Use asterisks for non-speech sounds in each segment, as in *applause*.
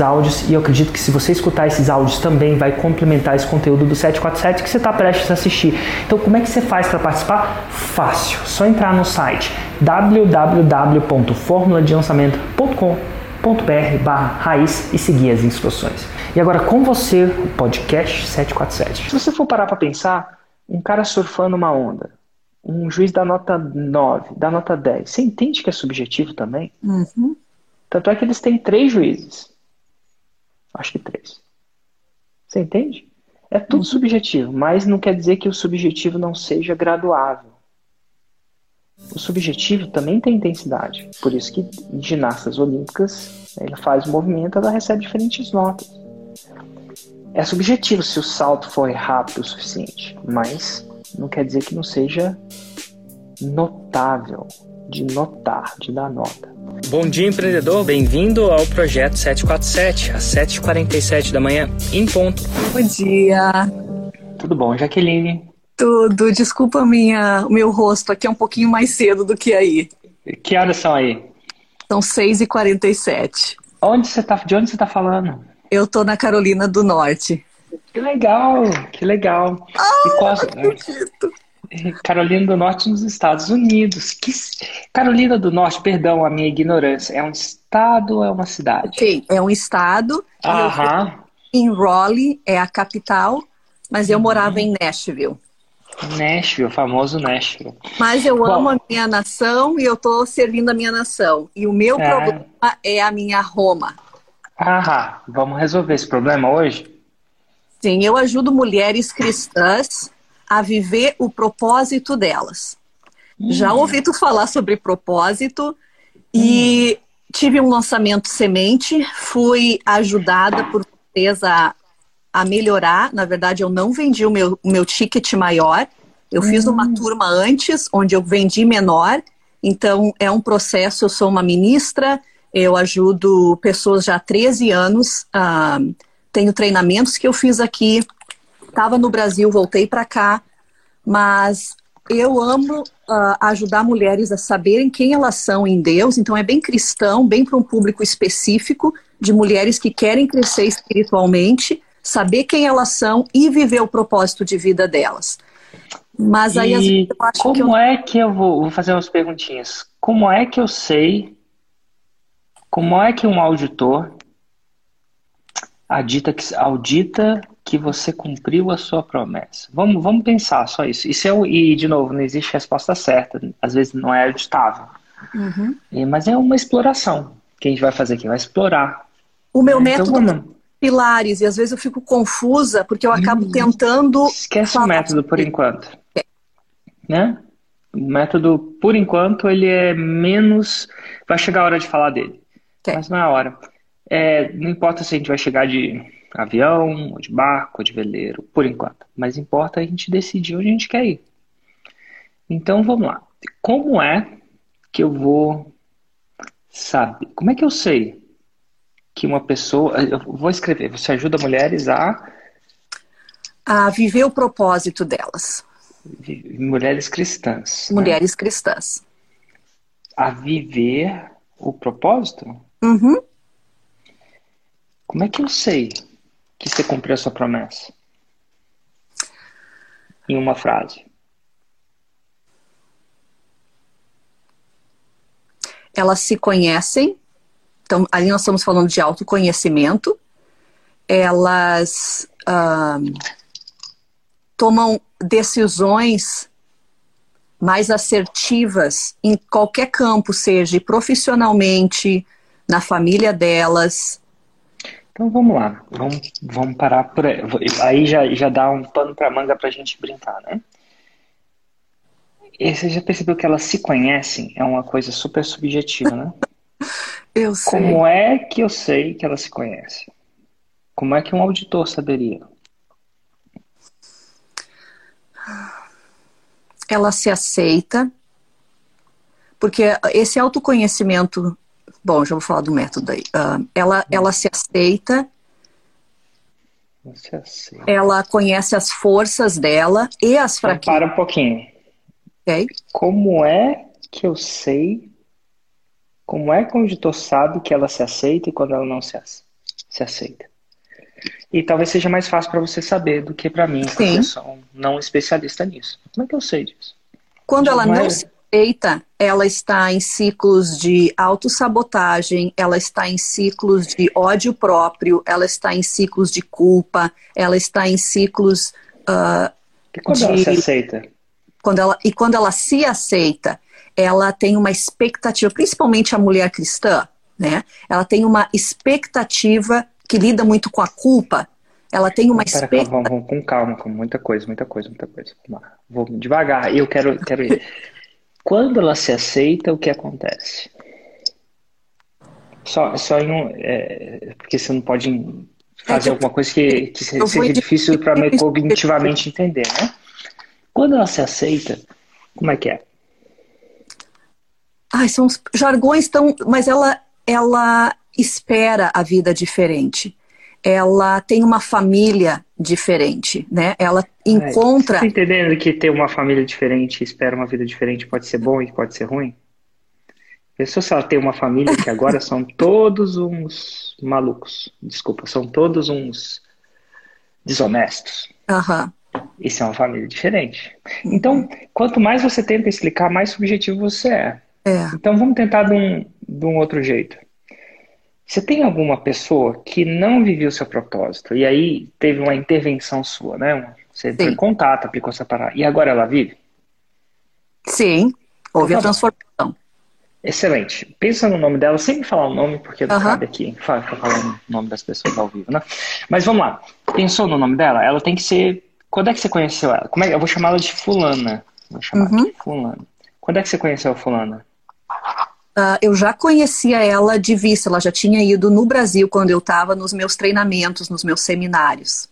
áudios e eu acredito que se você escutar esses áudios também vai complementar esse conteúdo do 747 que você está prestes a assistir. Então, como é que você faz para participar? Fácil, só entrar no site www.formuladelançamento.com.br barra raiz e seguir as instruções. E agora com você, o podcast 747. Se você for parar para pensar, um cara surfando uma onda, um juiz da nota 9, da nota 10, você entende que é subjetivo também? Uhum. Tanto é que eles têm três juízes. Acho que três. Você entende? É tudo uhum. subjetivo, mas não quer dizer que o subjetivo não seja graduável. O subjetivo também tem intensidade. Por isso que ginastas olímpicas, ele faz o movimento, ela recebe diferentes notas. É subjetivo se o salto for rápido o suficiente, mas não quer dizer que não seja notável, de notar, de dar nota. Bom dia, empreendedor. Bem-vindo ao projeto 747, às 7h47 da manhã, em ponto. Bom dia. Tudo bom, Jaqueline? Tudo. Desculpa minha, o meu rosto aqui é um pouquinho mais cedo do que aí. Que horas são aí? São 6h47. Onde você tá, de onde você está falando? Eu tô na Carolina do Norte. Que legal, que legal. Ah, e qual... acredito. Carolina do Norte nos Estados Unidos. Que... Carolina do Norte, perdão a minha ignorância, é um estado ou é uma cidade? Sim, é um estado. Aham. Em Raleigh, é a capital, mas eu uhum. morava em Nashville. Nashville, famoso Nashville. Mas eu Bom, amo a minha nação e eu estou servindo a minha nação. E o meu é... problema é a minha Roma. Ah, vamos resolver esse problema hoje? Sim, eu ajudo mulheres cristãs a viver o propósito delas. Hum. Já ouvi tu falar sobre propósito e hum. tive um lançamento semente, fui ajudada por vocês a, a melhorar. Na verdade, eu não vendi o meu, o meu ticket maior. Eu hum. fiz uma hum. turma antes, onde eu vendi menor. Então, é um processo. Eu sou uma ministra, eu ajudo pessoas já há 13 anos. Uh, tenho treinamentos que eu fiz aqui. Estava no Brasil, voltei para cá. Mas eu amo uh, ajudar mulheres a saberem quem elas são em Deus. Então, é bem cristão, bem para um público específico de mulheres que querem crescer espiritualmente, saber quem elas são e viver o propósito de vida delas. Mas aí, às vezes, eu acho como que eu... é que eu vou, vou fazer umas perguntinhas? Como é que eu sei como é que um auditor audita que você cumpriu a sua promessa? Vamos, vamos pensar só isso. Isso é, e, de novo, não existe resposta certa. Às vezes não é auditável. Uhum. E, mas é uma exploração que a gente vai fazer aqui, vai explorar. O meu é, método então, pilares, e às vezes eu fico confusa, porque eu acabo hum, tentando. Esquece o método por enquanto. É. Né? O método, por enquanto, ele é menos. Vai chegar a hora de falar dele. Okay. Mas não é a hora. É, não importa se a gente vai chegar de avião, ou de barco, ou de veleiro, por enquanto. Mas importa a gente decidir onde a gente quer ir. Então vamos lá. Como é que eu vou saber? Como é que eu sei que uma pessoa. Eu vou escrever, você ajuda mulheres a. A viver o propósito delas. Mulheres cristãs. Né? Mulheres né? cristãs. A viver o propósito? Uhum. Como é que eu sei que você cumpriu a sua promessa? Em uma frase. Elas se conhecem, então ali nós estamos falando de autoconhecimento. Elas tomam decisões mais assertivas em qualquer campo, seja profissionalmente, na família delas. Então vamos lá, vamos, vamos parar por aí. Aí já, já dá um pano para manga para a gente brincar, né? E você já percebeu que elas se conhecem? É uma coisa super subjetiva, né? *laughs* Eu sei. Como é que eu sei que ela se conhece? Como é que um auditor saberia? Ela se aceita, porque esse autoconhecimento, bom, já vou falar do método aí. Uh, ela, ela se aceita, se aceita, ela conhece as forças dela e as então, fraquezas. Para um pouquinho. Okay. Como é que eu sei como é que o auditor sabe que ela se aceita e quando ela não se, se aceita? E talvez seja mais fácil para você saber do que para mim, porque eu sou um não especialista nisso. Como é que eu sei disso? Quando ela não é... se aceita, ela está em ciclos de autossabotagem, ela está em ciclos de ódio próprio, ela está em ciclos de culpa, ela está em ciclos. Uh, e quando de... ela se aceita? Quando ela... E quando ela se aceita, ela tem uma expectativa, principalmente a mulher cristã, né? Ela tem uma expectativa que lida muito com a culpa. Ela tem uma expectativa. Vamos, vamos, com calma, com muita coisa, muita coisa, muita coisa. Vou devagar. Eu quero, quero ir. *laughs* Quando ela se aceita, o que acontece? Só, só em um, é, porque você não pode fazer é alguma coisa que, que seja difícil para mim cognitivamente entender, né? Quando ela se aceita, como é que é? Ai, são os jargões tão. Mas ela, ela espera a vida diferente. Ela tem uma família diferente, né? Ela encontra. Você tá entendendo que ter uma família diferente, espera uma vida diferente, pode ser bom e pode ser ruim? Pessoa se ela tem uma família que agora *laughs* são todos uns malucos. Desculpa, são todos uns desonestos. Aham. Isso é uma família diferente. Então, quanto mais você tenta explicar, mais subjetivo você é. É. Então vamos tentar de um, de um outro jeito. Você tem alguma pessoa que não viveu o seu propósito e aí teve uma intervenção sua, né? Você entrou em contato, aplicou essa parada, e agora ela vive? Sim, houve Então, a transformação. Excelente. Pensa no nome dela, sem me falar o nome, porque não Aham. cabe aqui fa- fa- falar o nome das pessoas ao vivo, né? Mas vamos lá. Pensou no nome dela? Ela tem que ser. Quando é que você conheceu ela? Como é... Eu vou chamar ela de Fulana. Vou chamar Uhum. aqui, Fulana. Quando é que você conheceu a Fulana? Ah, eu já conhecia ela de vista, ela já tinha ido no Brasil quando eu estava nos meus treinamentos, nos meus seminários.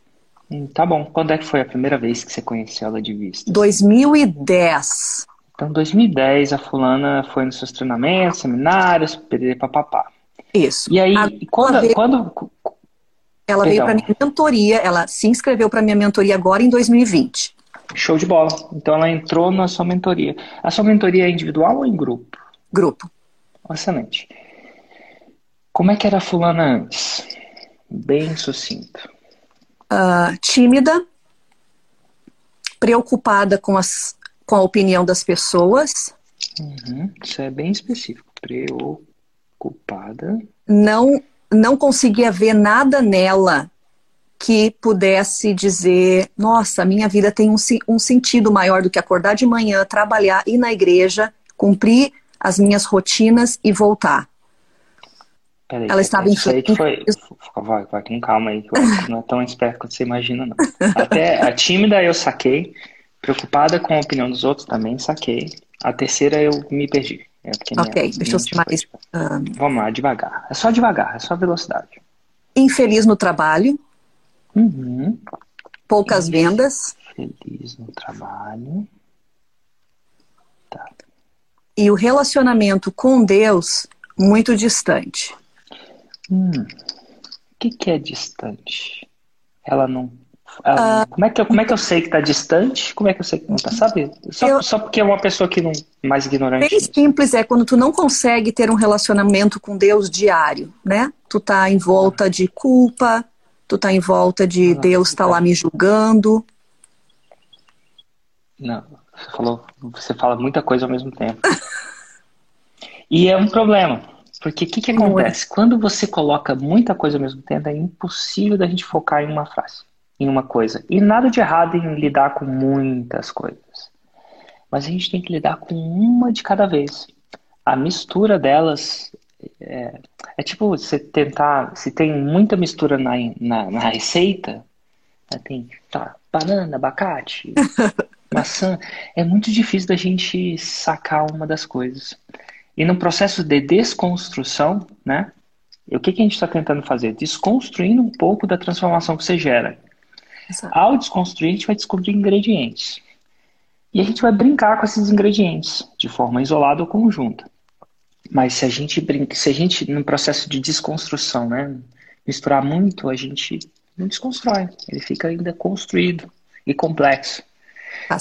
Hum, tá bom. Quando é que foi a primeira vez que você conheceu ela de vista? 2010. Então, em 2010, a fulana foi nos seus treinamentos, seminários, papapá. Isso. E aí, quando, ela veio, quando... ela veio para minha mentoria, ela se inscreveu para minha mentoria agora em 2020. Show de bola. Então, ela entrou na sua mentoria. A sua mentoria é individual ou em grupo? Grupo. Excelente. Como é que era a fulana antes? Bem sucinto. Ah, tímida, preocupada com, as, com a opinião das pessoas, Uhum. Isso é bem específico. Preocupada. não, não conseguia ver nada nela que pudesse dizer: nossa, minha vida tem um, um sentido maior do que acordar de manhã, trabalhar, ir na igreja, cumprir as minhas rotinas e voltar. Peraí, Ela estava isso aí que foi. infeliz. Vai, vai com calma aí, que eu não é tão esperto quanto você imagina, não. Até a tímida eu saquei. Preocupada com a opinião dos outros também saquei. A terceira eu me perdi. É porque minha Ok, deixa eu mente ser mais. ah, Vamos lá, devagar. É só devagar, é só velocidade. infeliz no trabalho, Uhum. poucas vendas Feliz no trabalho. Tá. E o relacionamento com Deus muito distante. Hum. O que, que é distante? Ela não. ela Ah. como, é que eu, como é que eu sei que tá distante? Como é que eu sei que não tá? Sabe? Só, Eu- só porque é uma pessoa que não. Mais ignorante. Bem simples é quando tu não consegue ter um relacionamento com Deus diário, né? Tu tá em volta de culpa, tu tá em volta de Deus tá lá me julgando. Não, você falou, você fala muita coisa ao mesmo tempo. *laughs* e é um problema, porque o que, que é. acontece? Quando você coloca muita coisa ao mesmo tempo, é impossível da gente focar em uma frase, em uma coisa. E nada de errado em lidar com muitas coisas. Mas a gente tem que lidar com uma de cada vez. A mistura delas é, é tipo você tentar. Se tem muita mistura na, na, na receita, né, tem tá, banana, abacate, *laughs* maçã, é muito difícil da gente sacar uma das coisas. E no processo de desconstrução, né? O que, que a gente está tentando fazer? Desconstruindo um pouco da transformação que você gera. Exato. Ao desconstruir, a gente vai descobrir ingredientes. E a gente vai brincar com esses ingredientes, de forma isolada ou conjunta. Mas se a gente brinca, se a gente, no processo de desconstrução, né, misturar muito, a gente não desconstrói. Ele fica ainda construído e complexo.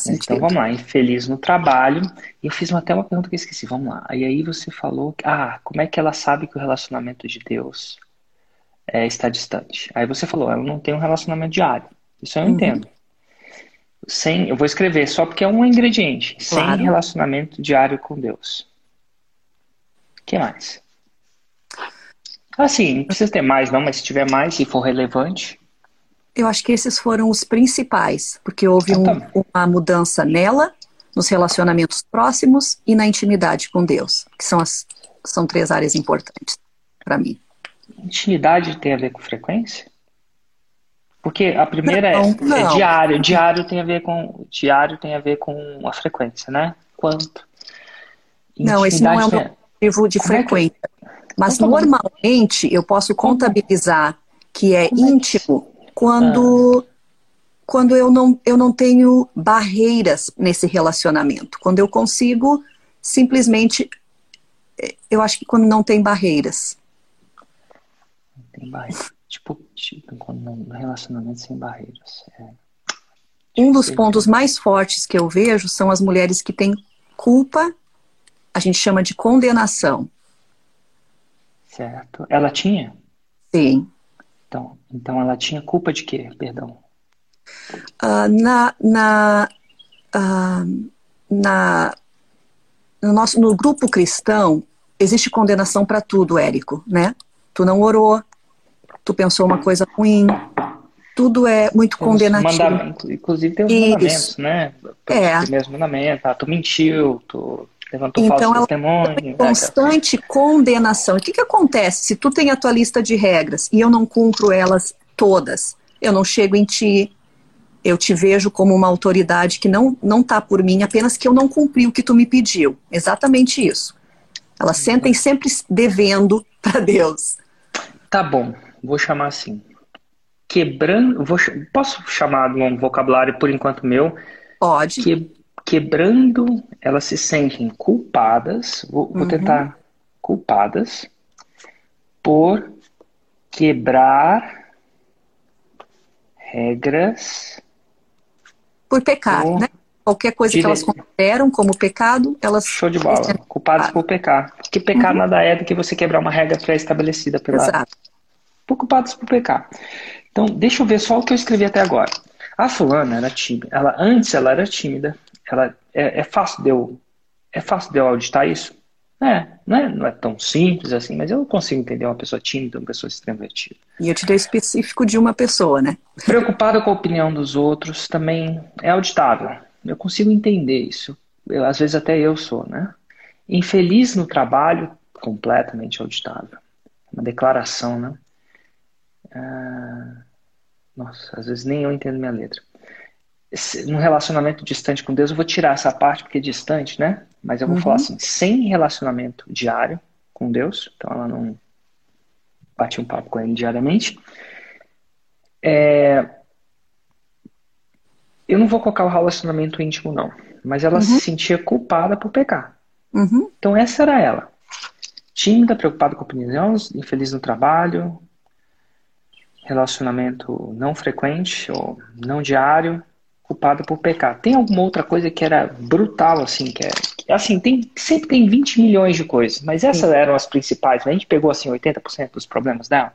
Então vamos lá, infeliz no trabalho. Eu fiz até uma pergunta que eu esqueci. Vamos lá. E aí você falou, ah, como é que ela sabe que o relacionamento de Deus é, está distante? Aí você falou, ela não tem um relacionamento diário. Isso eu uhum. entendo. Sem, eu vou escrever só porque é um ingrediente. Claro. Sem relacionamento diário com Deus. O que mais? Assim, não precisa ter mais não, mas se tiver mais, se for relevante. Eu acho que esses foram os principais, porque houve um, uma mudança nela, nos relacionamentos próximos e na intimidade com Deus, que são as são três áreas importantes para mim. Intimidade tem a ver com frequência? Porque a primeira não, é, não. é, diário, diário tem a ver com diário tem a ver com a frequência, né? Quanto? Intimidade não, esse não é o motivo de frequência. É que... Mas então, tá normalmente eu posso contabilizar que é Como íntimo quando, ah. quando eu, não, eu não tenho barreiras nesse relacionamento. Quando eu consigo simplesmente. Eh, eu acho que quando não tem barreiras. Não tem barreiras. Tipo, tipo quando no relacionamento sem barreiras. É. Um dos pontos mais fortes que eu vejo são as mulheres que têm culpa, a gente chama de condenação. Certo. Ela tinha? Sim. Então, então ela tinha culpa de quê? Perdão. Uh, na na, uh, na no nosso no grupo cristão existe condenação para tudo, Érico, né? Tu não orou, tu pensou uma coisa ruim, tudo é muito tem condenativo. Inclusive tem os mandamentos, né? É. Mesmo mandamento, ah, tu mentiu, tu levantou então, falso testemunho. Constante condenação. O que, que acontece se tu tem a tua lista de regras e eu não cumpro elas todas? Eu não chego em ti, eu te vejo como uma autoridade que não não está por mim, apenas que eu não cumpri o que tu me pediu. Exatamente isso. Elas sentem sempre devendo *laughs* para Deus. Tá bom, vou chamar assim. Quebrando, vou, posso chamar de um vocabulário por enquanto meu? Pode. Que, quebrando, elas se sentem culpadas, vou, vou uhum. tentar, culpadas por quebrar regras. Por pecado, né? Qualquer coisa que elas consideram como pecado, elas. Show de bola. Culpadas por pecar. Porque pecar uhum. nada é do que você quebrar uma regra pré-estabelecida pela. Exato. Por culpadas por pecar. Então, deixa eu ver só o que eu escrevi até agora. A fulana era tímida. Ela, antes ela era tímida ela é, é, fácil de eu é fácil de eu auditar isso? É, não é, não é tão simples assim, mas eu consigo entender uma pessoa tímida, uma pessoa extrovertida. E eu te dei específico de uma pessoa, né? Preocupada com a opinião dos outros também é auditável. Eu consigo entender isso. Eu, às vezes até eu sou, né? Infeliz no trabalho, completamente auditável. Uma declaração, né? Ah, nossa, às vezes nem eu entendo minha letra num relacionamento distante com Deus, eu vou tirar essa parte porque é distante, né? Mas eu vou uhum. falar assim, sem relacionamento diário com Deus, então ela não bate um papo com ele diariamente. É... Eu não vou colocar o relacionamento íntimo, não. Mas ela uhum. se sentia culpada por pecar. Uhum. Então essa era ela. Tímida, preocupada com opiniões, infeliz no trabalho, relacionamento não frequente ou não diário, culpado por pecar. Tem alguma outra coisa que era brutal, assim, que é. Assim, tem, sempre tem 20 milhões de coisas, mas essas eram as principais. Né? A gente pegou, assim, 80% dos problemas dela?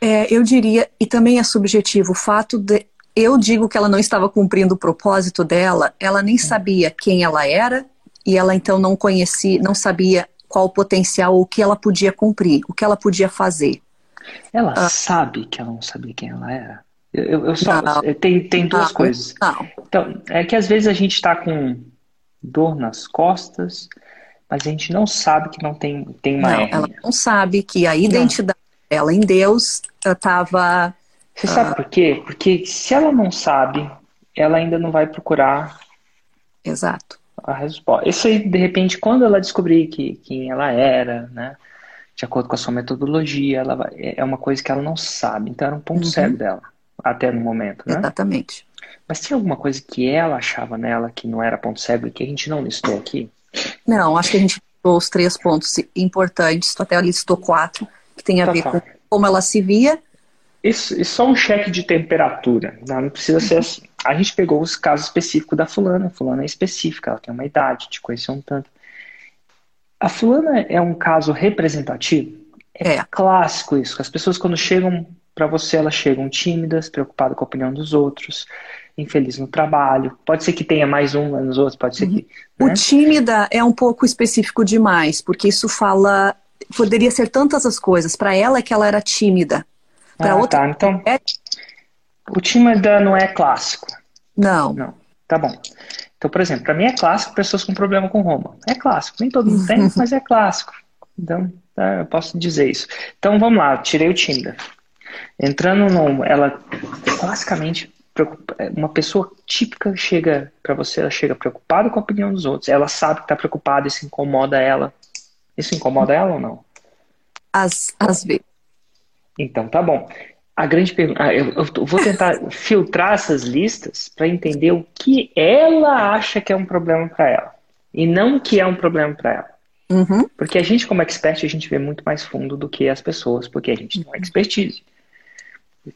É, eu diria, e também é subjetivo, o fato de. Eu digo que ela não estava cumprindo o propósito dela, ela nem sabia quem ela era, e ela então não conhecia, não sabia qual o potencial ou o que ela podia cumprir, o que ela podia fazer. Ela ah. sabe que ela não sabia quem ela era? Eu, eu só. Não. Tem, tem duas não, coisas. Não. Então, é que às vezes a gente está com dor nas costas, mas a gente não sabe que não tem, tem uma não, hérnia. Ela não sabe que a identidade dela em Deus estava. Você sabe por quê? Porque se ela não sabe, ela ainda não vai procurar. Exato. a resposta. Isso aí, de repente, quando ela descobrir que, quem ela era, né? De acordo com a sua metodologia, ela vai, é uma coisa que ela não sabe. Então era um ponto uhum. cego dela, até no momento, né? Exatamente. Mas tinha alguma coisa que ela achava nela que não era ponto cego e que a gente não listou aqui? Não, acho que a gente listou os três pontos importantes, tu até listou quatro, que tem a tá ver com como ela se via. Isso, isso só um cheque de temperatura, não, não precisa ser assim. A gente pegou os casos específicos da fulana, a fulana é específica, ela tem uma idade, te conheceu um tanto. A fulana é um caso representativo? É, é. clássico isso, as pessoas quando chegam para você, elas chegam tímidas, preocupadas com a opinião dos outros, infeliz no trabalho. Pode ser que tenha mais um nos outros, pode ser que. Né? O tímida é um pouco específico demais, porque isso fala. Poderia ser tantas as coisas. Para ela é que ela era tímida. Para ah, outra. Tá. Então, é... o tímida não é clássico. Não. Não. Tá bom. Então, por exemplo, para mim é clássico pessoas com problema com Roma. É clássico. Nem todo mundo tem, *laughs* mas é clássico. Então, tá, eu posso dizer isso. Então, vamos lá. Tirei o tímida. Entrando no. Ela, classicamente, uma pessoa típica chega para você, ela chega preocupada com a opinião dos outros. Ela sabe que está preocupada, isso incomoda ela. Isso incomoda ela ou não? Às, às vezes. Então, tá bom. A grande pergunta. Ah, eu, eu, vou tentar *laughs* filtrar essas listas para entender o que ela acha que é um problema para ela. E não o que é um problema para ela. Uhum. Porque a gente, como expert, a gente vê muito mais fundo do que as pessoas, porque a gente tem uma expertise.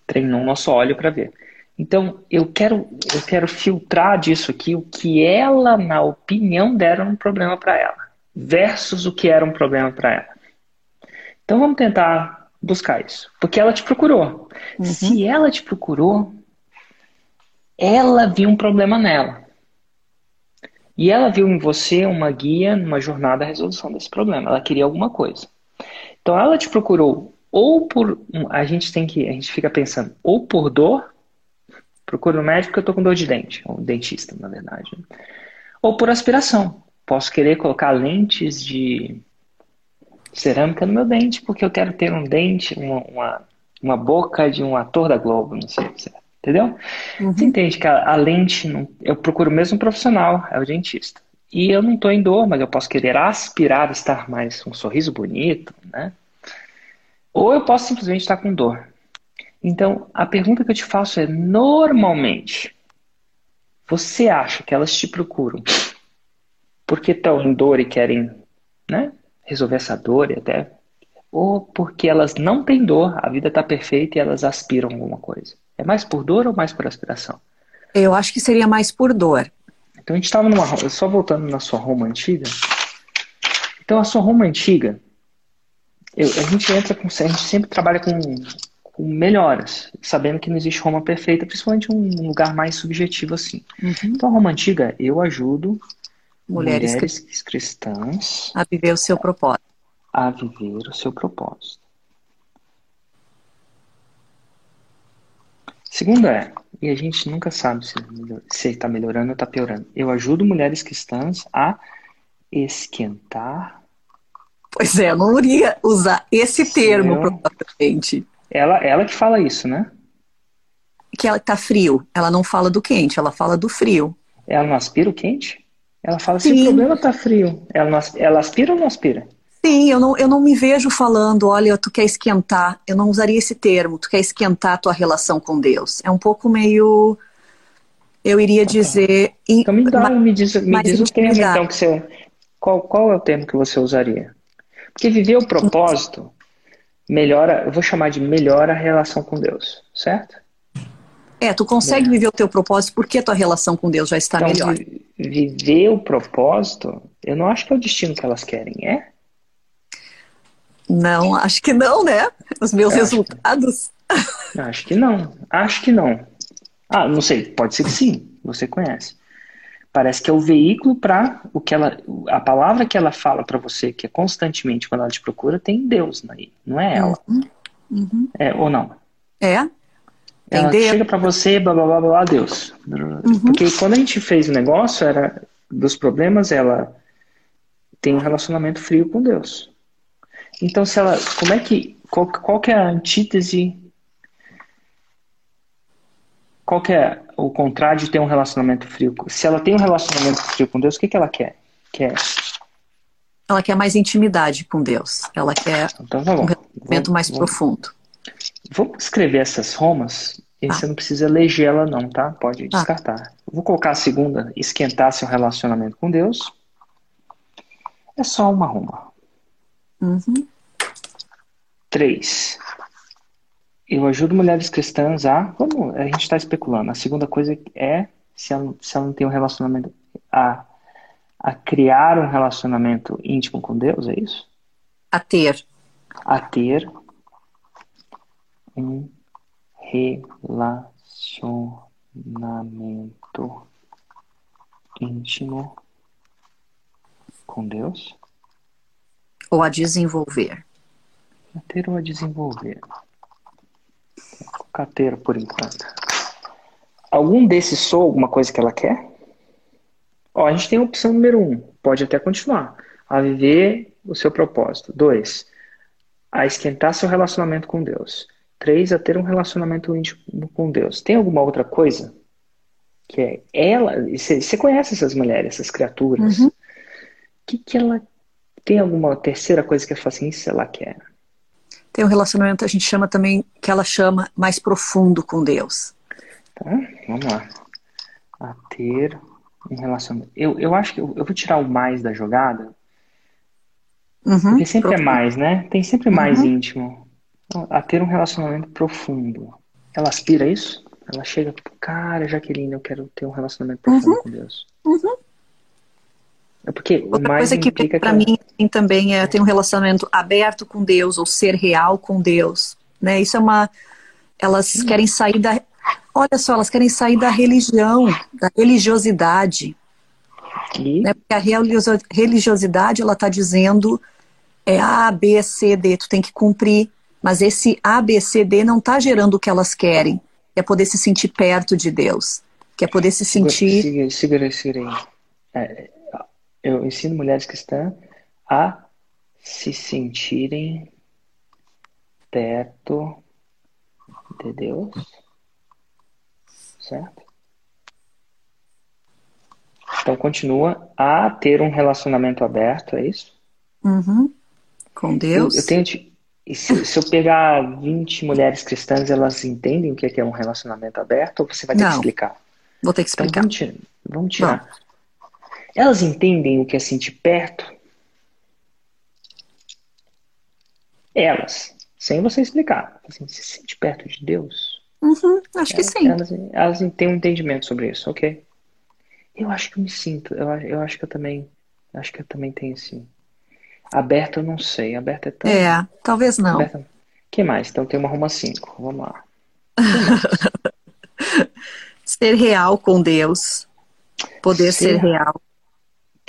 Treinou o nosso olho para ver. Então, eu quero, eu quero filtrar disso aqui o que ela, na opinião dela, era um problema para ela, versus o que era um problema para ela. Então, vamos tentar buscar isso. Porque ela te procurou. Uhum. Se ela te procurou, ela viu um problema nela. E ela viu em você uma guia numa jornada à resolução desse problema. Ela queria alguma coisa. Então, ela te procurou ou por. A gente tem que. A gente fica pensando, ou por dor Procuro no médico porque eu tô com dor de dente, ou dentista, na verdade. Ou por aspiração. Posso querer colocar lentes de cerâmica no meu dente porque eu quero ter um dente, uma, uma, uma boca de um ator da Globo, não sei se Entendeu? Uhum. Você entende que a, a lente, não, eu procuro mesmo profissional, é o dentista. E eu não estou em dor, mas eu posso querer aspirar, estar mais um sorriso bonito, né? Ou eu posso simplesmente estar com dor. Então, a pergunta que eu te faço é: normalmente, você acha que elas te procuram porque estão em dor e querem né, resolver essa dor e até. Ou porque elas não têm dor, a vida está perfeita e elas aspiram alguma coisa? É mais por dor ou mais por aspiração? Eu acho que seria mais por dor. Então a gente estava numa. Só voltando na sua Roma antiga. Então a sua Roma antiga, eu, a gente entra com. A gente sempre trabalha com com melhoras, sabendo que não existe Roma perfeita, principalmente um lugar mais subjetivo assim. Uhum. Então, a Roma antiga, eu ajudo mulheres, mulheres cristãs a viver o seu propósito. A viver o seu propósito. Segunda é, e a gente nunca sabe se está melhorando ou está piorando. Eu ajudo mulheres cristãs a esquentar. Pois é, eu não iria usar esse termo, provavelmente. Ela, ela que fala isso, né? Que ela tá frio. Ela não fala do quente, ela fala do frio. Ela não aspira o quente? Ela fala assim, o problema tá frio. Ela, não, ela aspira ou não aspira? Sim, eu não, eu não me vejo falando, olha, tu quer esquentar. Eu não usaria esse termo, tu quer esquentar a tua relação com Deus. É um pouco meio. Eu iria dizer. Então me, dá, me diz, me diz o termo então que você. Qual, qual é o termo que você usaria? Porque viver o propósito melhora, eu vou chamar de melhora a relação com Deus, certo? É, tu consegue é. viver o teu propósito porque a tua relação com Deus já está então, melhor. Viver o propósito, eu não acho que é o destino que elas querem, é? Não, acho que não, né? Os meus eu resultados. Acho, acho que não, acho que não. Ah, não sei, pode ser que sim, você conhece. Parece que é o veículo para o que ela, a palavra que ela fala para você, que é constantemente quando ela te procura, tem Deus aí, não é ela. Uhum. Uhum. É ou não? É. Ela Deus. chega para você, blá blá blá blá, Deus. Uhum. Porque quando a gente fez o negócio, era dos problemas, ela tem um relacionamento frio com Deus. Então, se ela, como é que, qual, qual que é a antítese qual que é o contrário de ter um relacionamento frio? Se ela tem um relacionamento frio com Deus, o que, que ela quer? Quer ela quer mais intimidade com Deus. Ela quer então, tá um relacionamento mais profundo. Vou escrever essas romas e ah. você não precisa ler ela não, tá? Pode ah. descartar. Ah. Vou colocar a segunda, esquentar seu relacionamento com Deus. É só uma roma. Uhum. Três. Eu ajudo mulheres cristãs a. Vamos, a gente está especulando. A segunda coisa é se ela, se ela não tem um relacionamento a a criar um relacionamento íntimo com Deus, é isso? A ter. A ter um relacionamento íntimo com Deus? Ou a desenvolver? A ter ou a desenvolver? Ter por enquanto. Algum desses sou alguma coisa que ela quer? Ó, a gente tem a opção número um, pode até continuar, a viver o seu propósito. Dois, a esquentar seu relacionamento com Deus. Três, a ter um relacionamento íntimo com Deus. Tem alguma outra coisa? Que é ela, você conhece essas mulheres, essas criaturas. O uhum. que, que ela tem alguma terceira coisa que ela fala assim, isso ela quer? Tem um relacionamento, a gente chama também, que ela chama mais profundo com Deus. Tá, vamos lá. A ter em relação. Eu, eu acho que eu, eu vou tirar o mais da jogada. Uhum, porque sempre é profundo. é mais, né? Tem sempre mais uhum. íntimo. A ter um relacionamento profundo. Ela aspira a isso? Ela chega, cara, Jaqueline, eu quero ter um relacionamento profundo uhum. com Deus. Uhum. É porque Outra coisa que para mim também é ter um relacionamento aberto com Deus ou ser real com Deus, né? Isso é uma elas hum. querem sair da Olha só, elas querem sair da religião, da religiosidade. E? Né? Porque a religiosidade, ela está dizendo é A, B, C, D, tu tem que cumprir. Mas esse A, B, C, D não está gerando o que elas querem. Que é poder se sentir perto de Deus. Que é poder se sentir... Segura, segura, segura aí. É, eu ensino mulheres cristãs a se sentirem perto de Deus certo? Então continua a ter um relacionamento aberto, é isso? Uhum. Com Deus. Eu, eu tenho se, se, eu pegar 20 mulheres cristãs, elas entendem o que é, é um relacionamento aberto ou você vai ter Não. que explicar? Vou ter que então, explicar. Então, vamos tirar. Vamos tirar. Elas entendem o que é sentir perto? Elas, sem você explicar. Assim, se sente perto de Deus? Uhum, acho que sim. Elas, elas têm um entendimento sobre isso, ok? Eu acho que eu me sinto, eu, eu acho que eu também, acho que eu também tenho sim. Aberto eu não sei, aberto é tão... É, talvez não. O que mais? Então tem uma Roma 5, vamos lá. *laughs* ser real com Deus, poder ser, ser real.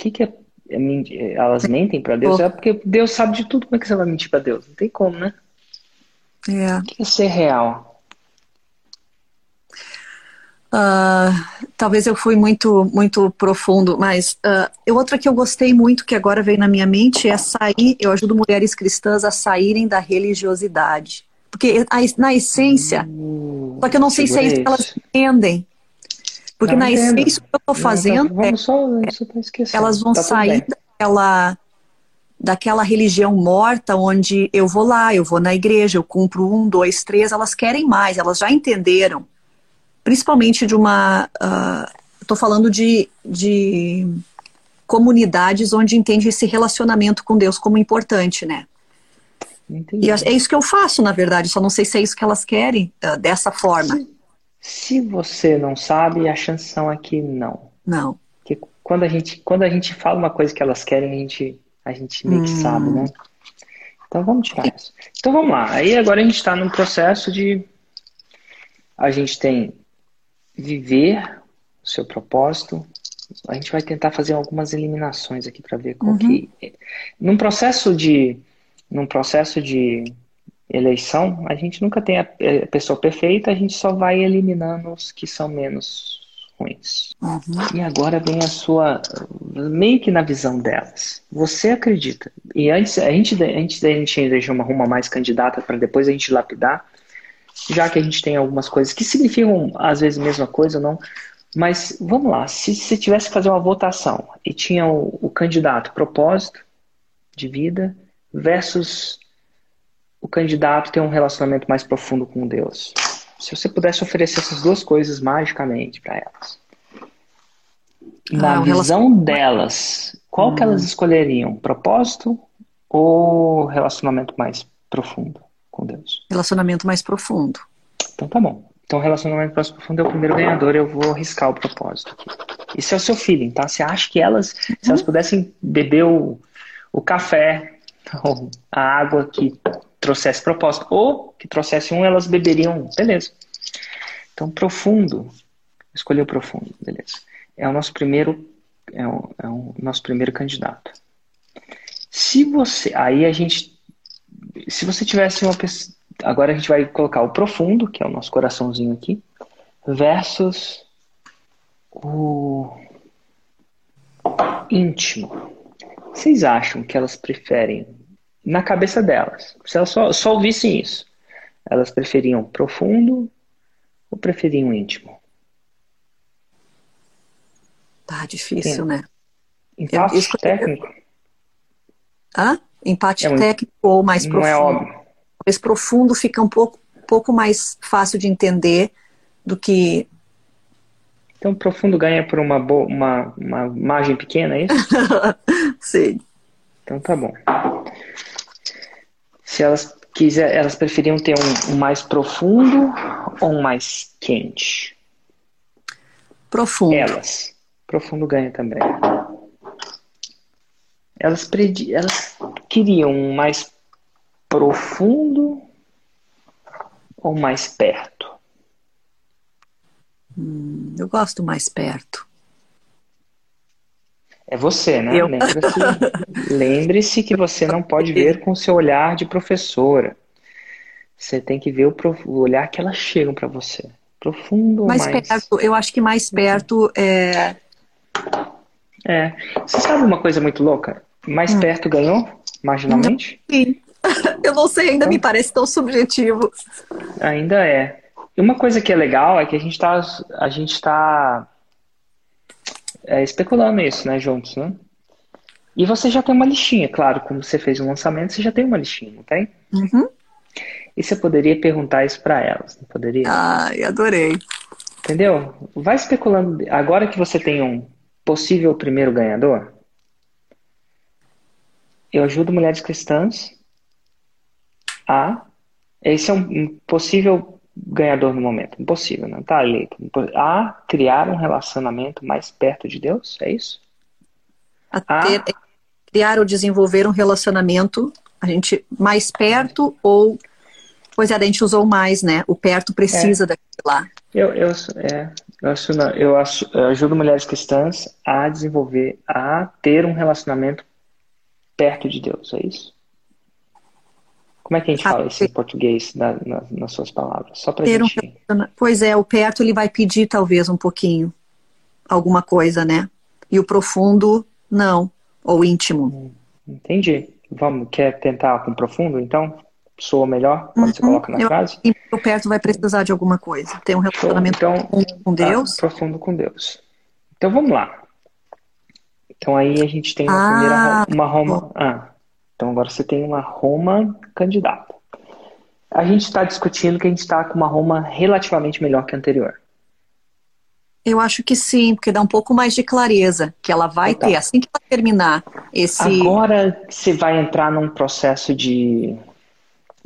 O que, que é, é elas mentem para Deus? É porque Deus sabe de tudo, como é que você vai mentir para Deus? Não tem como, né? É. O que é ser real? Uh, talvez eu fui muito muito profundo, mas uh, outra que eu gostei muito que agora veio na minha mente é sair. Eu ajudo mulheres cristãs a saírem da religiosidade, porque na essência, uh, só que eu não sei se é isso que elas entendem, porque não na entendo. essência o que eu estou fazendo não, é, só, é, elas vão tá sair daquela daquela religião morta onde eu vou lá, eu vou na igreja, eu cumpro um, dois, três, elas querem mais, elas já entenderam principalmente de uma. Estou uh, falando de, de comunidades onde entende esse relacionamento com Deus como importante, né? Entendi. E é isso que eu faço, na verdade, só não sei se é isso que elas querem, uh, dessa forma. Se, se, você não sabe, a chance são aqui não. Não. Porque quando a gente, quando a gente fala uma coisa que elas querem, a gente, a gente meio que hum. sabe, né? Então vamos tirar isso. Então vamos lá. Aí agora a gente está num processo de. A gente tem viver o seu propósito. A gente vai tentar fazer algumas eliminações aqui para ver qual uhum. que num processo de num processo de eleição, a gente nunca tem a pessoa perfeita, a gente só vai eliminando os que são menos ruins. Uhum. E agora vem a sua meio que na visão delas. Você acredita? E antes a gente a gente, a gente eleger uma ruma mais candidata para depois a gente lapidar. já que a gente tem algumas coisas que significam às vezes a mesma coisa ou não, mas vamos lá, se você tivesse que fazer uma votação e tinha o, o candidato propósito de vida versus o candidato ter um relacionamento mais profundo com Deus. Se você pudesse oferecer essas duas coisas magicamente para elas, na ah, visão delas, qual hum. que elas escolheriam? Propósito ou relacionamento mais profundo com Deus? Relacionamento mais profundo. Então tá bom. Então, relacionamento mais profundo é o primeiro ganhador. Eu vou arriscar o propósito aqui. Isso é o seu feeling, tá? Você acha que elas, uhum. se elas uhum. pudessem beber o, o café *laughs* ou a água que trouxesse propósito, ou que trouxesse um, elas beberiam, beleza. Então, profundo, escolheu profundo, beleza. É o nosso primeiro, é o, é o nosso primeiro candidato. Se você, aí a gente, se você tivesse uma pessoa, agora a gente vai colocar o profundo, que é o nosso coraçãozinho aqui, versus o íntimo. Vocês acham que elas preferem, na cabeça delas, se elas só, só ouvissem isso, elas preferiam profundo ou preferiam íntimo? Tá difícil, Sim. né? Empate eu, técnico? Hã? Empate é técnico ou mais profundo? Não é óbvio talvez profundo fica um pouco, pouco mais fácil de entender do que. Então, profundo ganha por uma, boa, uma, uma margem pequena, é isso? *laughs* Sim. Então tá bom. Se elas quiser, elas preferiam ter um, um mais profundo ou um mais quente? Profundo. Elas. Profundo ganha também. Elas, predi elas queriam um mais profundo ou mais perto? Hum, eu gosto mais perto. É você, né? Lembre-se *laughs* lembre que você não pode ver com o seu olhar de professora. Você tem que ver o, o olhar que elas chegam para você. Profundo mais, mais perto, eu acho que mais perto é. É. Você sabe uma coisa muito louca? Mais hum. perto ganhou, marginalmente? Sim. *laughs* Eu não sei, ainda me parece tão subjetivo. Ainda é. E uma coisa que é legal é que a gente está a gente tá é, especulando isso, né, juntos, né? E você já tem uma listinha, claro, como você fez o um lançamento, você já tem uma listinha, não tem? Uhum. E você poderia perguntar isso para elas, não poderia? Ai, adorei. Entendeu? Vai especulando. Agora que você tem um possível primeiro ganhador, eu ajudo mulheres cristãs a. Esse é um possível ganhador no momento. Impossível, não está eleito. A criar um relacionamento mais perto de Deus, é isso? A, ter, a... criar ou desenvolver um relacionamento, a gente mais perto ou. Pois é, a gente usou mais, né? O perto precisa é. daquilo lá. Eu, eu, é, eu, acho, eu, acho, eu ajudo mulheres cristãs a desenvolver, a ter um relacionamento perto de Deus, é isso? Como é que a gente fala isso em português na, na, nas suas palavras? Só para gente... Um, pois é, o perto ele vai pedir talvez um pouquinho, alguma coisa, né? E o profundo, não. Ou íntimo. Hum, entendi. Vamos, quer tentar com profundo, então? Soa melhor quando uhum, você coloca na eu, frase? E o perto vai precisar de alguma coisa. Tem um relacionamento então, profundo com tá, Deus. profundo com Deus. Então vamos lá. Então aí a gente tem uma ah, primeira uma Roma. Ah, então agora você tem uma Roma candidata. A gente está discutindo que a gente está com uma Roma relativamente melhor que a anterior. Eu acho que sim, porque dá um pouco mais de clareza que ela vai Total. ter assim que ela terminar esse. Agora você vai entrar num processo de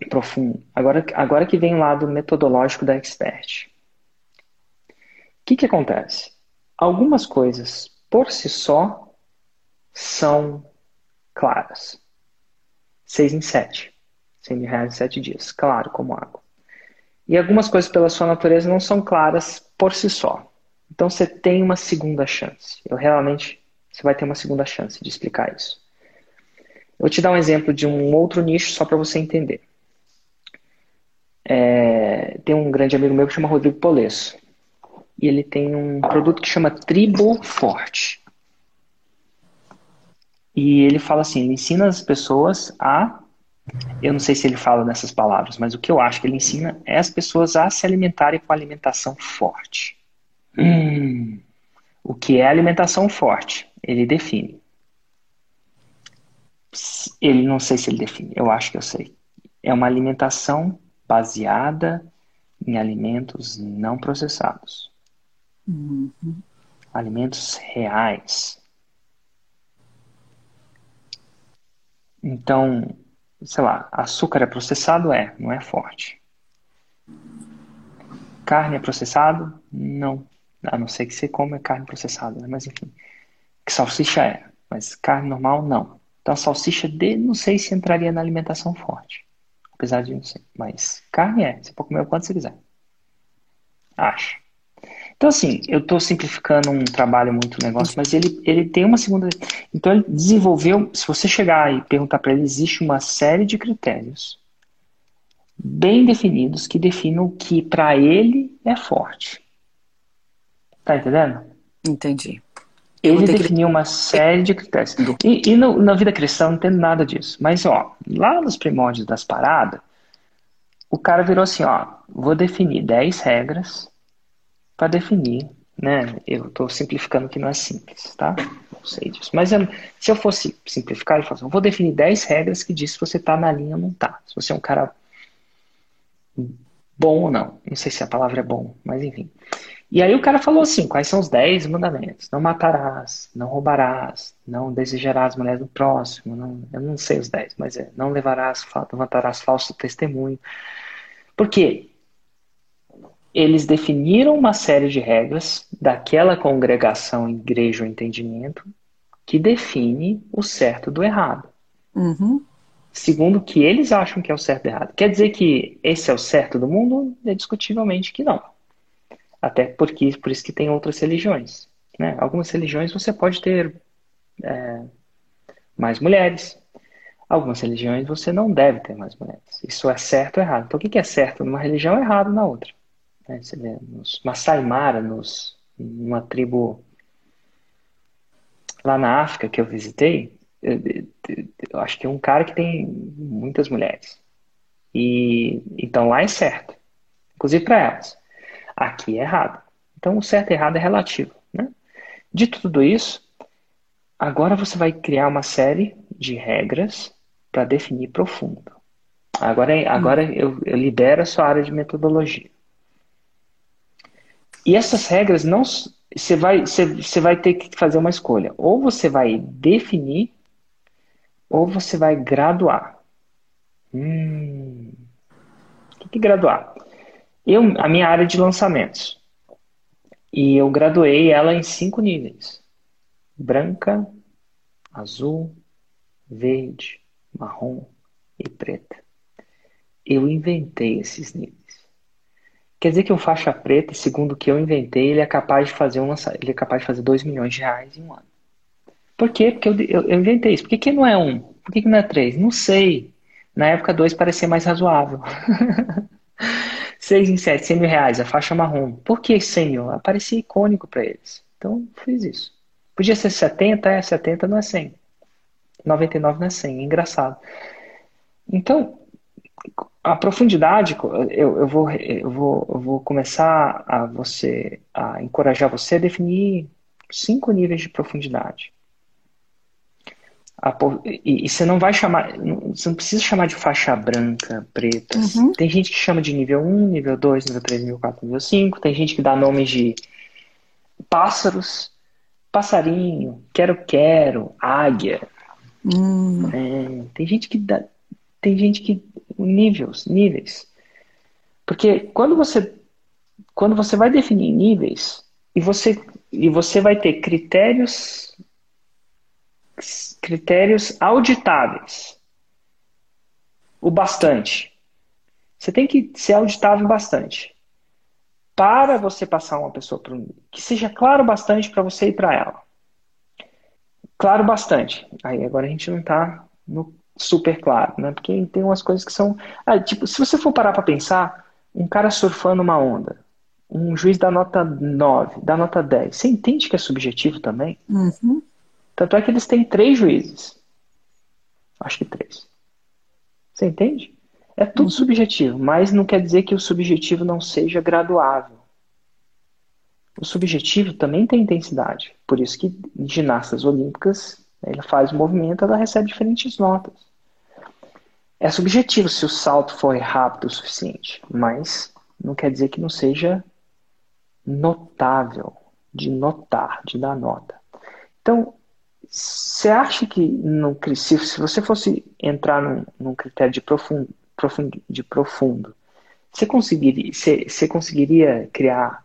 profundo. Agora, agora que vem o lado metodológico da expert. O que, que acontece? Algumas coisas por si só são claras. 6 em 7. 100 mil reais em 7 dias. Claro, como água. E algumas coisas pela sua natureza não são claras por si só. Então você tem uma segunda chance. Eu realmente, você vai ter uma segunda chance de explicar isso. Eu vou te dar um exemplo de um outro nicho só para você entender. É, tem um grande amigo meu que chama Rodrigo Polesso. E ele tem um produto que chama Tribo Forte. E ele fala assim, ele ensina as pessoas a Eu não sei se ele fala nessas palavras, mas o que eu acho que ele ensina é as pessoas a se alimentarem com alimentação forte. Hum, o que é alimentação forte? Ele define. Ele não sei se ele define, eu acho que eu sei. É uma alimentação baseada em alimentos não processados. Uhum. Alimentos reais. Então, sei lá, açúcar é processado? É, não é forte. Carne é processado? Não. A não ser que você coma carne processada, né? mas enfim. Que salsicha é, mas carne normal não. Então a salsicha de, não sei se entraria na alimentação forte. Apesar de não ser. Mas carne é, você pode comer o quanto você quiser. Acho. Então, assim, eu estou simplificando um trabalho muito negócio, mas ele, ele tem uma segunda. Então, ele desenvolveu. Se você chegar e perguntar para ele, existe uma série de critérios bem definidos que definem o que para ele é forte. Tá entendendo? Entendi. Ele definiu que... uma série de critérios. E, e no, na vida cristã não tem nada disso. Mas, ó, lá nos primórdios das paradas, o cara virou assim, ó, vou definir 10 regras para definir, né? Eu estou simplificando que não é simples, tá? Não sei disso. Mas eu, se eu fosse simplificar, eu falo assim, eu vou definir 10 regras que diz se você está na linha ou não está. Se você é um cara bom ou não. Não sei se a palavra é bom, mas enfim. E aí o cara falou assim, quais são os 10 mandamentos? Não matarás, não roubarás, não desejarás mulher do próximo, não, eu não sei os 10, mas é, não levarás, levantarás falso testemunho. Por quê? Eles definiram uma série de regras daquela congregação, igreja ou entendimento que define o certo do errado. Uhum. Segundo o que eles acham que é o certo e errado. Quer dizer que esse é o certo do mundo? É discutivelmente que não. Até porque por isso que tem outras religiões. Né? Algumas religiões você pode ter é, mais mulheres. Algumas religiões você não deve ter mais mulheres. Isso é certo ou errado. Então o que é certo numa religião é errado na outra. Né? Você vê, nos Masai Mara, nos, numa tribo lá na África que eu visitei, eu, eu acho que é um cara que tem muitas mulheres. E então lá é certo, inclusive para elas. Aqui é errado. Então o certo e errado é relativo. Né? Dito tudo isso, agora você vai criar uma série de regras para definir profundo. Agora, agora hum. eu, eu libero a sua área de metodologia. E essas regras não. Você vai, você, vai ter que fazer uma escolha. Ou você vai definir, ou você vai graduar. Hum. O que é graduar? Eu, a minha área de lançamentos. E eu graduei ela em cinco níveis: branca, azul, verde, marrom e preta. Eu inventei esses níveis. Quer dizer que um faixa preta, segundo o que eu inventei, ele é capaz de fazer um ele é capaz de fazer 2 milhões de reais em um ano. Por quê? Porque eu, eu, eu inventei isso. Por que, que não é um? Por que, que não é três? Não sei. Na época, dois parecia mais razoável. *laughs* 6 em 7, 100 mil reais, a faixa marrom. Por que 100 mil? Parecia icônico para eles. Então, fiz isso. Podia ser 70, é, 70 não é 100. 99 não é 100, é engraçado. Então, a profundidade, eu, eu, vou, eu, vou, eu vou começar a você a encorajar você a definir cinco níveis de profundidade. A, e, e, você não vai chamar, você não precisa chamar de faixa branca, preta. Uhum. Tem gente que chama de nível 1, nível 2, nível 3, nível 4, nível 5. Tem gente que dá nomes de pássaros, passarinho, quero-quero, águia. Hum. É, tem gente que dá, tem gente que níveis, níveis. Porque quando você quando você vai definir níveis e você e você vai ter critérios critérios auditáveis o bastante. Você tem que ser auditável bastante para você passar uma pessoa para um que seja claro bastante para você ir para ela. Claro bastante. Aí agora a gente não está no super claro, né? Porque tem umas coisas que são. Ah, tipo, se você for parar para pensar, um cara surfando uma onda, um juiz da nota 9, da nota 10, você entende que é subjetivo também? Uhum. Tanto é que eles têm três juízes. Acho que três. Você entende? É tudo uhum. subjetivo, mas não quer dizer que o subjetivo não seja graduável. O subjetivo também tem intensidade. Por isso que ginastas olímpicas, ele faz o movimento, ela recebe diferentes notas. É subjetivo se o salto foi rápido o suficiente, mas não quer dizer que não seja notável, de notar, de dar nota. Então, você acha que no, se, se você fosse entrar num, num critério de profundo, profundo, de profundo você conseguiria, você, você conseguiria criar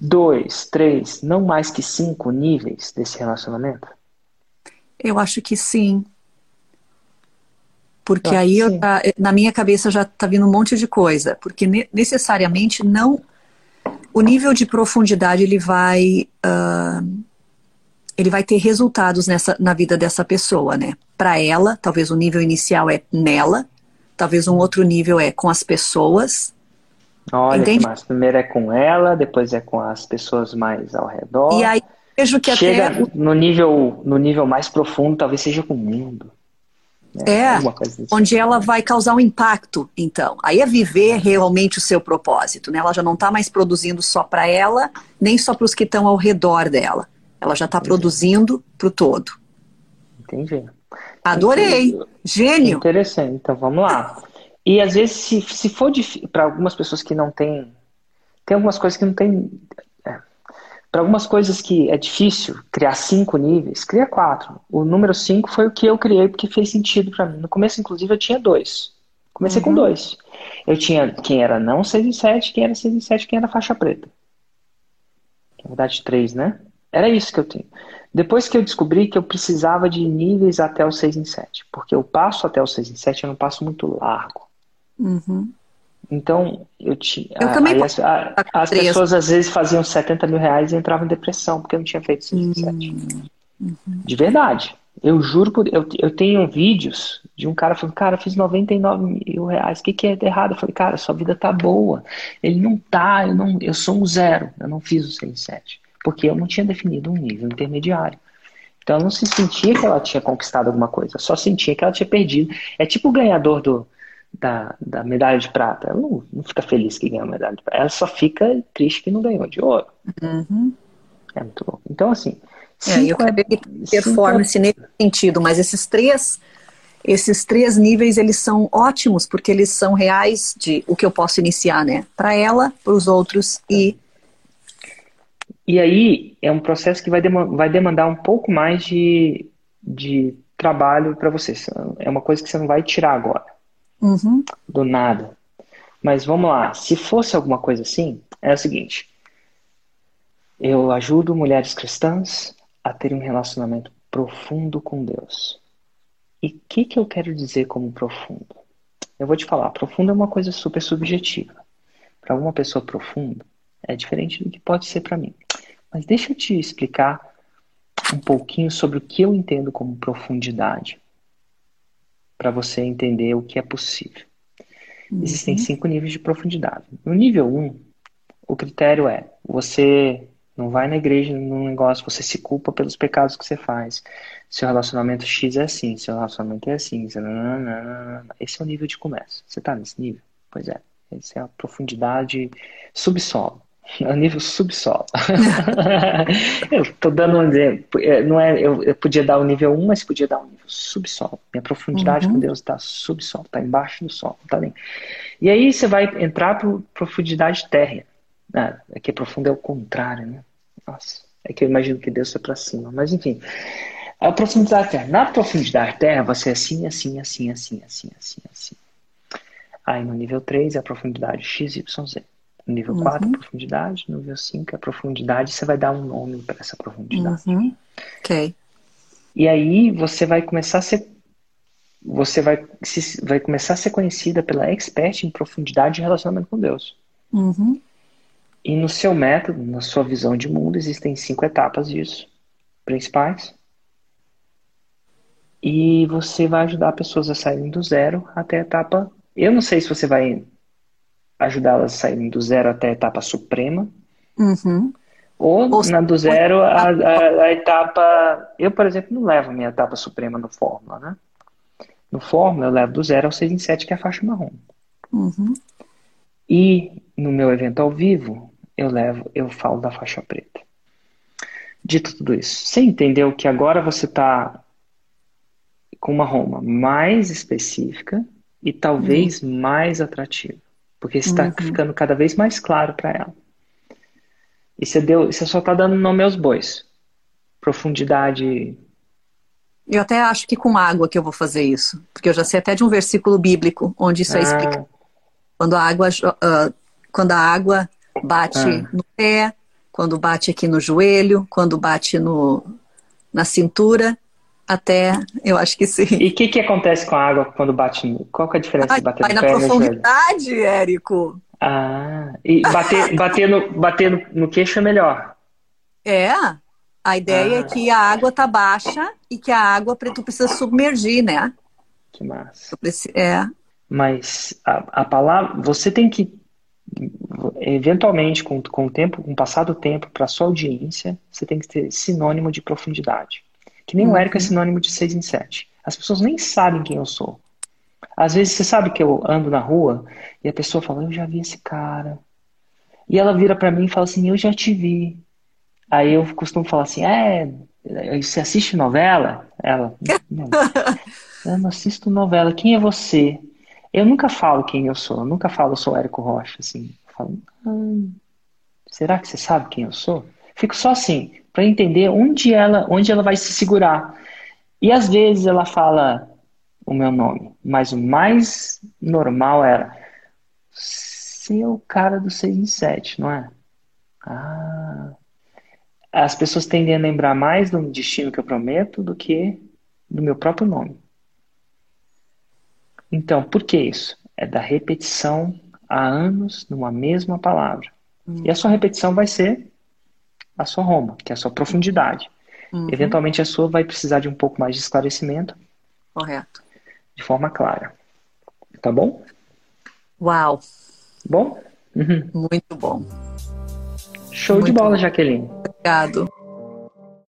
dois, três, não mais que cinco níveis desse relacionamento? Eu acho que sim. Porque ah, aí eu, na minha cabeça já está vindo um monte de coisa. Porque necessariamente não. O nível de profundidade ele vai. Uh, ele vai ter resultados nessa, na vida dessa pessoa, né? Para ela, talvez o nível inicial é nela, talvez um outro nível é com as pessoas, Olha Entende? massa. Primeiro é com ela, depois é com as pessoas mais ao redor. E aí vejo que Chega até... no nível, no nível mais profundo, talvez seja com o mundo. Né? É, onde ela vai causar um impacto, então. Aí é viver realmente o seu propósito, né? Ela já não está mais produzindo só para ela, nem só para os que estão ao redor dela. Ela já está produzindo para o todo. Entendi. Adorei. Entendi. Gênio. Interessante. Então vamos lá. E às vezes, se, se for para algumas pessoas que não têm. Tem algumas coisas que não tem. Para algumas coisas que é difícil criar cinco níveis, cria quatro. O número cinco foi o que eu criei porque fez sentido para mim. No começo, inclusive, eu tinha dois. Comecei uhum. com dois. Eu tinha quem era não 6 e 7, quem era 6 e 7, quem era faixa preta. Na verdade, três, né? Era isso que eu tinha. Depois que eu descobri que eu precisava de níveis até o 6 em 7, porque o passo até o 6 em 7 é um passo muito largo. Uhum. Então, eu tinha. Eu também as, a, as pessoas às vezes faziam 70 mil reais e entravam em depressão porque eu não tinha feito 67. Uhum. De verdade. Eu juro por. Eu, eu tenho vídeos de um cara falando, cara, eu fiz 99 mil reais, o que, que é errado? Eu falei, cara, sua vida tá boa. Ele não tá, eu, não, eu sou um zero, eu não fiz o 67. Porque eu não tinha definido um nível intermediário. Então ela não se sentia que ela tinha conquistado alguma coisa, só sentia que ela tinha perdido. É tipo o ganhador do, da, da medalha de prata. Ela não, não fica feliz que ganhou a medalha de prata. Ela só fica triste que não ganhou de ouro. Uhum. É muito bom. Então, assim. É, eu quero performance nesse sentido, mas esses três. Esses três níveis, eles são ótimos, porque eles são reais de o que eu posso iniciar, né? Para ela, para os outros e... E aí, é um processo que vai, vai demandar um pouco mais de, de trabalho para você. É uma coisa que você não vai tirar agora. Uhum. Do nada. Mas vamos lá, se fosse alguma coisa assim, é o seguinte: eu ajudo mulheres cristãs a terem um relacionamento profundo com Deus. E o que, que eu quero dizer como profundo? Eu vou te falar, profundo é uma coisa super subjetiva. Para uma pessoa profundo é diferente do que pode ser para mim. Mas deixa eu te explicar um pouquinho sobre o que eu entendo como profundidade para você entender o que é possível. Uhum. Existem cinco níveis de profundidade. No nível 1, um, o critério é: você não vai na igreja num negócio, você se culpa pelos pecados que você faz. Seu relacionamento X é assim, seu relacionamento é assim. Esse é o nível de começo. Você está nesse nível? Pois é. Essa é a profundidade subsolo. É o nível subsolo. *laughs* *laughs* eu estou dando um exemplo. É, não é, eu, eu, podia dar o nível 1, mas podia dar o nível subsolo. Minha profundidade uhum. com Deus está subsolo, está embaixo do solo. Tá nem. E aí você vai entrar para profundidade térrea. Ah, é que profundo é o contrário, né? Nossa, é que eu imagino que Deus é para cima. Mas enfim, a profundidade terra. Na profundidade terra, você é assim, assim, assim, assim, assim, assim, assim. Aí no nível 3 é a profundidade XYZ. No nível uhum. 4, profundidade. No nível 5, a profundidade. Você vai dar um nome para essa profundidade. Uhum. Ok. E aí você vai começar a ser. Você vai, se, vai começar a ser conhecida pela expert em profundidade de relacionamento com Deus. Uhum. E no seu método, na sua visão de mundo, existem cinco etapas disso, principais. E você vai ajudar pessoas a saírem do zero até a etapa. Eu não sei se você vai ajudá-las a saírem do zero até a etapa suprema. Uhum. Ou, ou na do zero a, a, a, etapa. Eu, por exemplo, não levo a minha etapa suprema no Fórmula, né? No Fórmula, eu levo do 0 ao 6 em 7, que é a faixa marrom. Uhum. E no meu evento ao vivo, eu levo, eu falo da faixa preta. Dito tudo isso, você entendeu que agora você está com uma Roma mais específica e talvez uhum. mais atrativa, porque está uhum. ficando cada vez mais claro para ela. E você, deu, você só está dando nome aos bois. Profundidade. Eu até acho que com água que eu vou fazer isso, porque eu já sei até de um versículo bíblico onde isso é ah. é explicado. Quando a água, uh, quando a água bate ah. no pé, quando bate aqui no joelho, quando bate no, na cintura, até eu acho que sim. E o que, que acontece com a água quando bate no. Qual que é a diferença Ai, de bater vai no pé na profundidade, Érico. Ah, e bater, *laughs* bater, no, bater no, no queixo é melhor. É. A ideia é ah. é que a água tá baixa e que a água tu precisa submergir, né? Que massa. É. Mas a, a palavra, você tem que eventualmente, com, com o tempo, com o passar do tempo, para sua audiência, você tem que ter sinônimo de profundidade. Que nem uhum. o Érico é sinônimo de 6 em 7. As pessoas nem sabem quem eu sou. Às vezes você sabe que eu ando na rua e a pessoa fala, eu já vi esse cara. E ela vira para mim e fala assim, eu já te vi. Aí eu costumo falar assim, é, você assiste novela? Ela, não, *laughs* eu não assisto novela. Quem é você? Eu nunca falo quem eu sou, eu nunca falo eu sou Érico Rocha, assim. Eu falo, ah, será que você sabe quem eu sou? Fico só assim, para entender onde ela, onde ela vai se segurar. E às vezes ela fala o meu nome, mas o mais normal era ser o cara do 6 em 7, não é? Ah. As pessoas tendem a lembrar mais do destino que eu prometo do que do meu próprio nome. Então, por que isso? É da repetição há anos numa mesma palavra. Uhum. E a sua repetição vai ser a sua Roma, que é a sua profundidade. Uhum. Eventualmente a sua vai precisar de um pouco mais de esclarecimento. Correto. De forma clara. Tá bom? Uau! Bom? Uhum. Muito bom. Show Muito de bola, bom. Jaqueline. Obrigado.